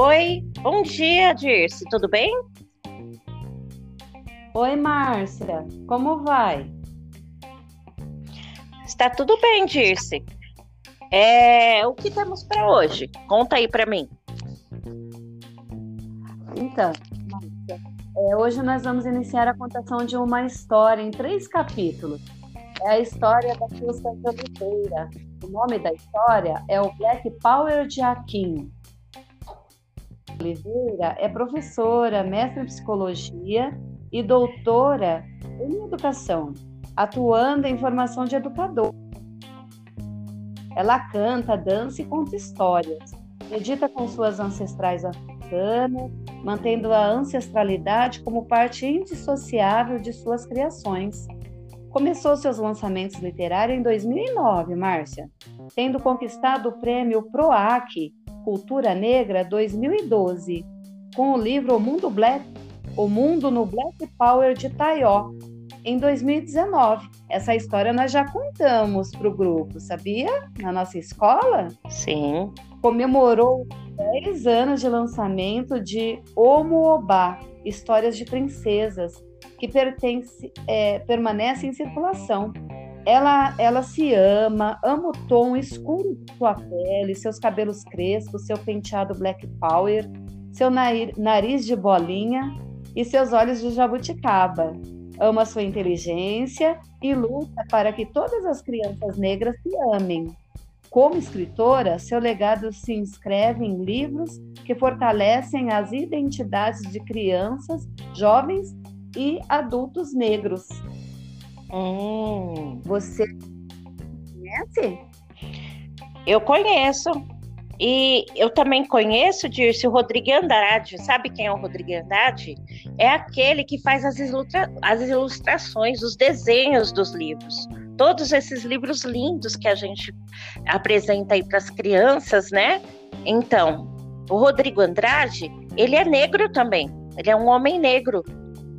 Oi, bom dia, Dirce, tudo bem? Oi, Márcia, como vai? Está tudo bem, Dirce. É, o que temos para hoje? Conta aí para mim. Então, Márcia, é, hoje nós vamos iniciar a contação de uma história em três capítulos. É a história da Fusca de Oliveira. O nome da história é o Black Power de Aquim. Oliveira é professora, mestre em psicologia e doutora em educação, atuando em formação de educador. Ela canta, dança e conta histórias. Medita com suas ancestrais africanas, mantendo a ancestralidade como parte indissociável de suas criações. Começou seus lançamentos literários em 2009, Márcia, tendo conquistado o prêmio PROAC Cultura Negra 2012, com o livro O Mundo Black o Mundo no Black Power de Taió, em 2019. Essa história nós já contamos para o grupo, sabia? Na nossa escola? Sim. Comemorou 10 anos de lançamento de Omo Obá, Histórias de Princesas, que pertence, é, permanece em circulação. Ela, ela se ama, ama o tom escuro de sua pele, seus cabelos crespos, seu penteado black power, seu nariz de bolinha e seus olhos de jabuticaba. Ama sua inteligência e luta para que todas as crianças negras se amem. Como escritora, seu legado se inscreve em livros que fortalecem as identidades de crianças, jovens e adultos negros. Hum. Você conhece? Eu conheço. E eu também conheço, Dirce, o Rodrigo Andrade. Sabe quem é o Rodrigo Andrade? É aquele que faz as, ilustra as ilustrações, os desenhos dos livros. Todos esses livros lindos que a gente apresenta aí para as crianças, né? Então, o Rodrigo Andrade, ele é negro também. Ele é um homem negro.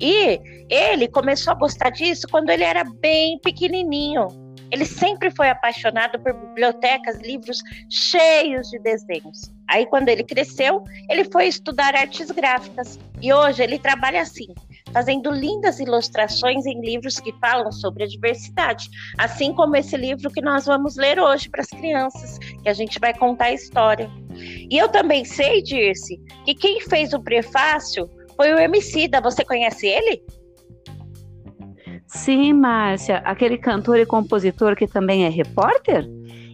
E ele começou a gostar disso quando ele era bem pequenininho ele sempre foi apaixonado por bibliotecas, livros cheios de desenhos. Aí, quando ele cresceu, ele foi estudar artes gráficas e hoje ele trabalha assim, fazendo lindas ilustrações em livros que falam sobre a diversidade, assim como esse livro que nós vamos ler hoje para as crianças, que a gente vai contar a história. E eu também sei, Dirce, que quem fez o prefácio foi o Emicida. Você conhece ele? Sim, Márcia, aquele cantor e compositor que também é repórter?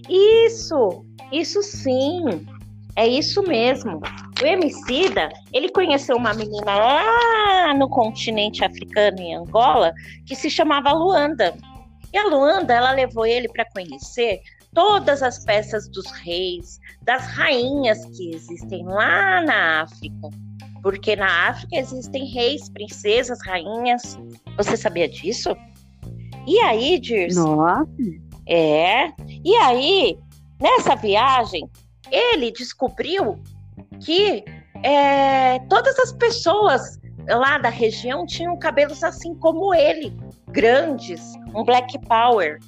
Isso, isso sim, é isso mesmo. O Emicida, ele conheceu uma menina lá no continente africano, em Angola, que se chamava Luanda. E a Luanda, ela levou ele para conhecer todas as peças dos reis, das rainhas que existem lá na África porque na África existem reis, princesas, rainhas. Você sabia disso? E aí, Dirce? Nossa! É. E aí, nessa viagem, ele descobriu que é, todas as pessoas lá da região tinham cabelos assim como ele, grandes, um black power.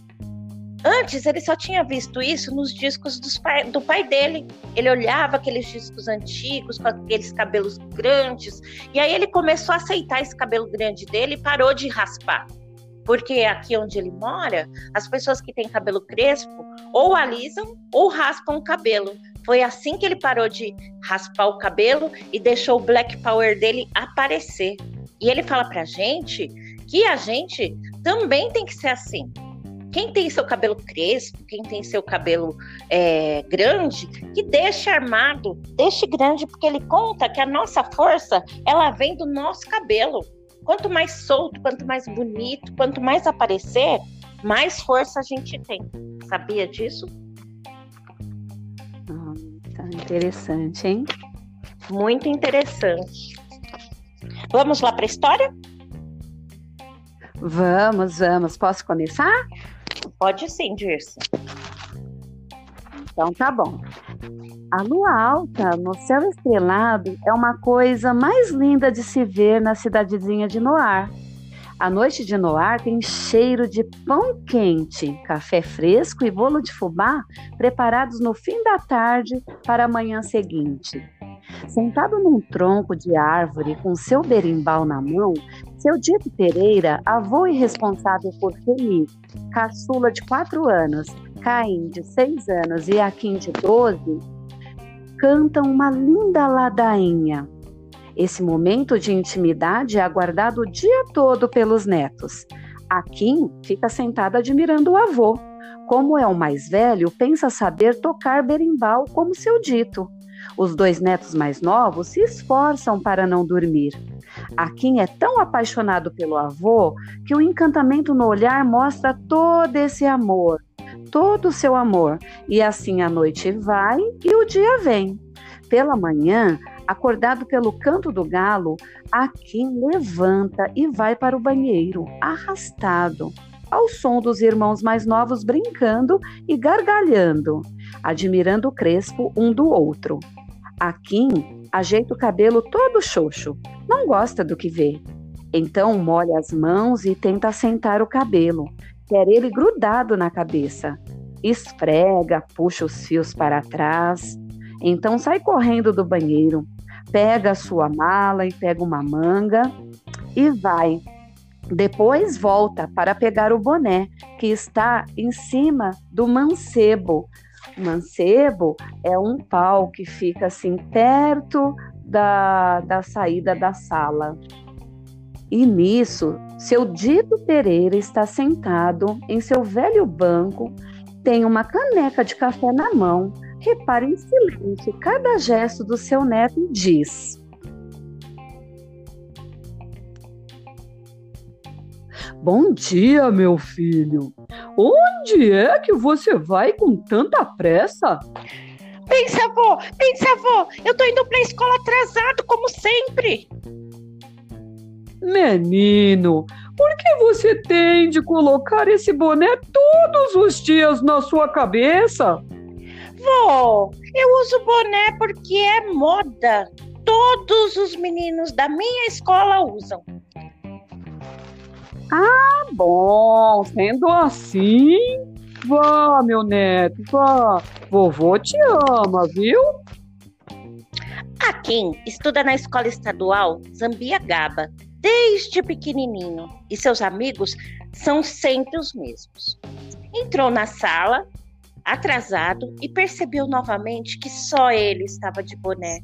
Antes ele só tinha visto isso nos discos pai, do pai dele. Ele olhava aqueles discos antigos com aqueles cabelos grandes e aí ele começou a aceitar esse cabelo grande dele e parou de raspar. Porque aqui onde ele mora, as pessoas que têm cabelo crespo ou alisam ou raspam o cabelo. Foi assim que ele parou de raspar o cabelo e deixou o black power dele aparecer. E ele fala pra gente que a gente também tem que ser assim quem tem seu cabelo crespo, quem tem seu cabelo é, grande, que deixe armado, deixe grande, porque ele conta que a nossa força ela vem do nosso cabelo. Quanto mais solto, quanto mais bonito, quanto mais aparecer, mais força a gente tem. Sabia disso? Ah, tá interessante, hein? Muito interessante. Vamos lá para a história? Vamos, vamos. Posso começar? Pode sim, Dirce. Então tá bom. A lua alta no céu estrelado é uma coisa mais linda de se ver na cidadezinha de Noar. A noite de Noar tem cheiro de pão quente, café fresco e bolo de fubá preparados no fim da tarde para a manhã seguinte. Sentado num tronco de árvore com seu berimbau na mão, seu Dito Pereira, avô e responsável por Feli, caçula de quatro anos, Caim de seis anos e Aquim de doze, cantam uma linda ladainha. Esse momento de intimidade é aguardado o dia todo pelos netos. Aquim fica sentada admirando o avô. Como é o mais velho, pensa saber tocar berimbau como seu dito. Os dois netos mais novos se esforçam para não dormir. Akin é tão apaixonado pelo avô que o encantamento no olhar mostra todo esse amor, todo o seu amor. E assim a noite vai e o dia vem. Pela manhã, acordado pelo canto do galo, Akin levanta e vai para o banheiro, arrastado, ao som dos irmãos mais novos brincando e gargalhando, admirando o crespo um do outro. Akin ajeita o cabelo todo xoxo, não gosta do que vê. Então molha as mãos e tenta assentar o cabelo, quer ele grudado na cabeça. Esfrega, puxa os fios para trás. Então sai correndo do banheiro, pega a sua mala e pega uma manga e vai. Depois volta para pegar o boné que está em cima do mancebo, mancebo é um pau que fica assim perto da, da saída da sala. E nisso, seu Dito Pereira está sentado em seu velho banco, tem uma caneca de café na mão, repara em silêncio cada gesto do seu neto e diz: Bom dia, meu filho. Onde é que você vai com tanta pressa? Pensa, avô, pensa, avô. Eu tô indo pra escola atrasado, como sempre. Menino, por que você tem de colocar esse boné todos os dias na sua cabeça? Vô, eu uso boné porque é moda. Todos os meninos da minha escola usam. Ah, bom, sendo assim, vá, meu neto, vá. Vovô te ama, viu? A Kim estuda na escola estadual Zambiagaba desde pequenininho e seus amigos são sempre os mesmos. Entrou na sala, atrasado, e percebeu novamente que só ele estava de boné.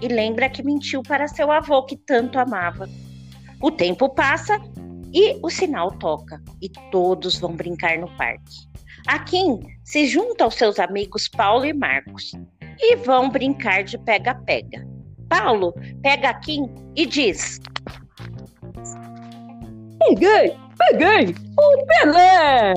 E lembra que mentiu para seu avô que tanto amava. O tempo passa e o sinal toca e todos vão brincar no parque. A Kim se junta aos seus amigos Paulo e Marcos e vão brincar de pega-pega. Paulo pega a Kim e diz: Peguei, peguei, o Pelé!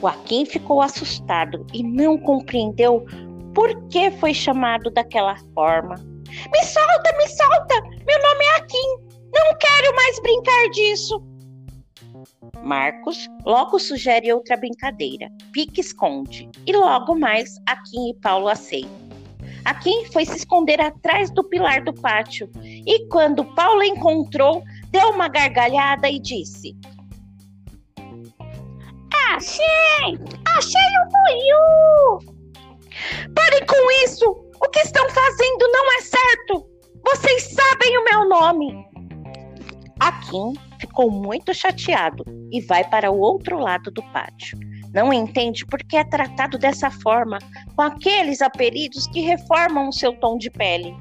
O Akin ficou assustado e não compreendeu por que foi chamado daquela forma. Me solta, me solta! Meu nome é Akin! Não quero mais brincar disso. Marcos logo sugere outra brincadeira, pique-esconde, e logo mais Akin e Paulo aceitam. Akin foi se esconder atrás do pilar do pátio e quando Paulo encontrou, deu uma gargalhada e disse: Achei! Achei o Buiu! Parem com isso! O que estão fazendo não é certo! Vocês sabem o meu nome! Akin ficou muito chateado e vai para o outro lado do pátio. Não entende por que é tratado dessa forma com aqueles apelidos que reformam o seu tom de pele.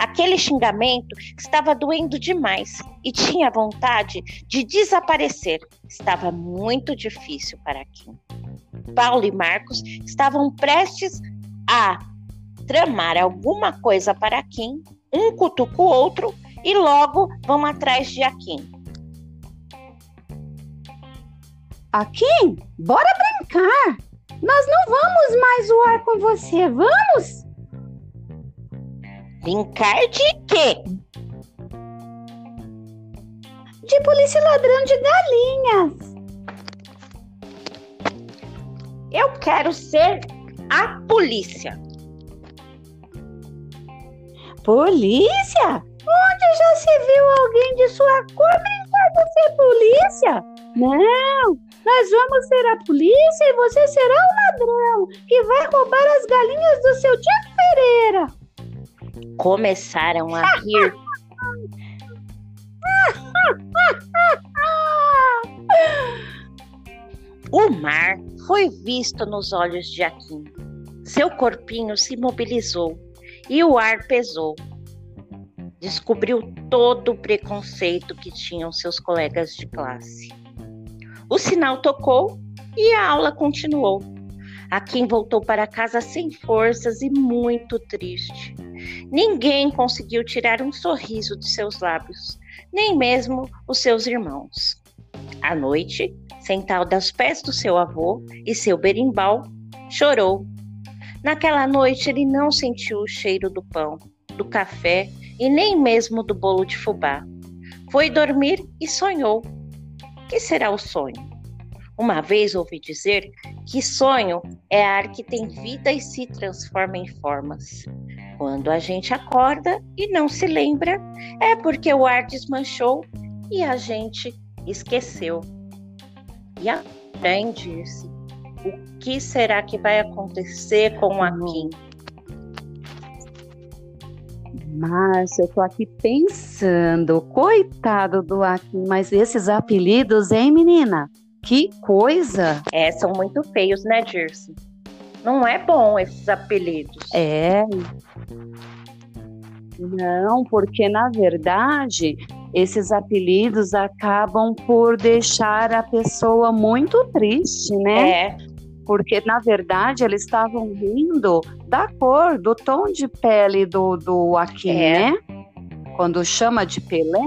Aquele xingamento estava doendo demais e tinha vontade de desaparecer. Estava muito difícil para Akin. Paulo e Marcos estavam prestes a tramar alguma coisa para Kim, um cutuca o outro e logo vão atrás de Akin. Akin, bora brincar! Nós não vamos mais zoar com você, vamos? Brincar de quê? De polícia ladrão de galinhas. Eu quero ser a polícia. Polícia? Onde já se viu alguém de sua cor de ser polícia? Não, nós vamos ser a polícia e você será o ladrão que vai roubar as galinhas do seu tio Pereira. começaram a rir. O mar foi visto nos olhos de Akin. Seu corpinho se mobilizou e o ar pesou. Descobriu todo o preconceito que tinham seus colegas de classe. O sinal tocou e a aula continuou. Akin voltou para casa sem forças e muito triste. Ninguém conseguiu tirar um sorriso de seus lábios, nem mesmo os seus irmãos. À noite, sentado aos pés do seu avô e seu berimbau, chorou. Naquela noite ele não sentiu o cheiro do pão, do café e nem mesmo do bolo de fubá. Foi dormir e sonhou. Que será o sonho? Uma vez ouvi dizer que sonho é ar que tem vida e se transforma em formas. Quando a gente acorda e não se lembra, é porque o ar desmanchou e a gente esqueceu. E aprende-se. O que será que vai acontecer com o Akin? Márcia, eu tô aqui pensando, coitado do Akin, mas esses apelidos, hein, menina? Que coisa! É, são muito feios, né, Dirce? Não é bom esses apelidos. É. Não, porque na verdade esses apelidos acabam por deixar a pessoa muito triste, né? É. Porque na verdade eles estavam rindo da cor, do tom de pele do, do Akin, É. né? Quando chama de Pelé,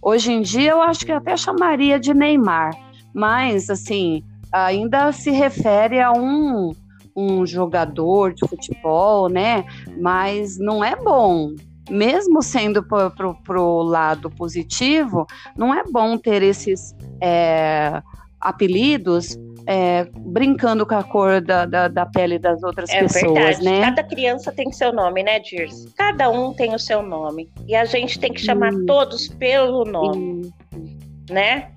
hoje em dia eu acho que até chamaria de Neymar, mas assim ainda se refere a um um jogador de futebol, né? Mas não é bom. Mesmo sendo pro, pro lado positivo, não é bom ter esses é, apelidos é, brincando com a cor da, da, da pele das outras É pessoas, verdade. né? Cada criança tem seu nome, né, Dirce? Cada um tem o seu nome. E a gente tem que chamar Hum. todos pelo nome, né?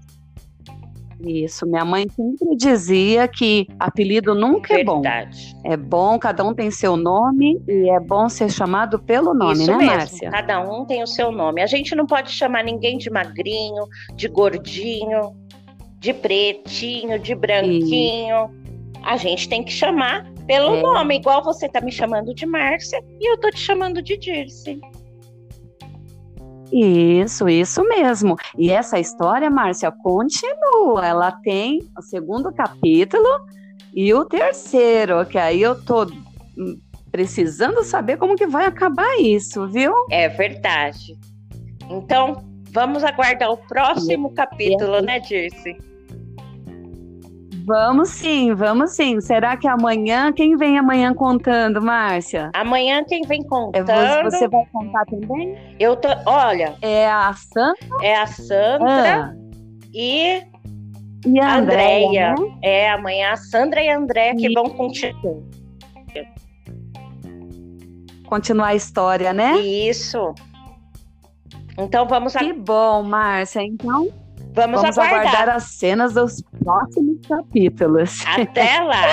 Isso, minha mãe sempre dizia que apelido nunca é bom. Verdade. É bom, cada um tem seu nome e é bom ser chamado pelo nome, Isso né, mesmo. Márcia? Cada um tem o seu nome. A gente não pode chamar ninguém de magrinho, de gordinho, de pretinho, de branquinho. A gente tem que chamar pelo É. nome, igual você tá me chamando de Márcia e eu tô te chamando de Dirce. Isso, isso mesmo. E essa história, Márcia, continua. Ela tem o segundo capítulo e o terceiro, que aí eu tô hum, precisando saber como que vai acabar isso, viu? É verdade. Então, vamos aguardar o próximo capítulo, né, Dirce? Vamos sim, vamos sim. Será que amanhã, quem vem amanhã contando, Márcia? Amanhã quem vem É contando, você, você vai contar também? eu tô, olha, É a Sam é a Sandra ah, e e a Andréia, né? É, amanhã a Sandra e a Andréia que vão continuar. Continuar a história, né? Isso. Então vamos, a- Que bom, Márcia. Então, vamos, vamos aguardar. aguardar as cenas dos próximos capítulos. Até lá.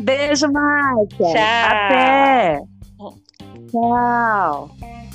Beijo, Márcia. Tchau. Até. Tchau.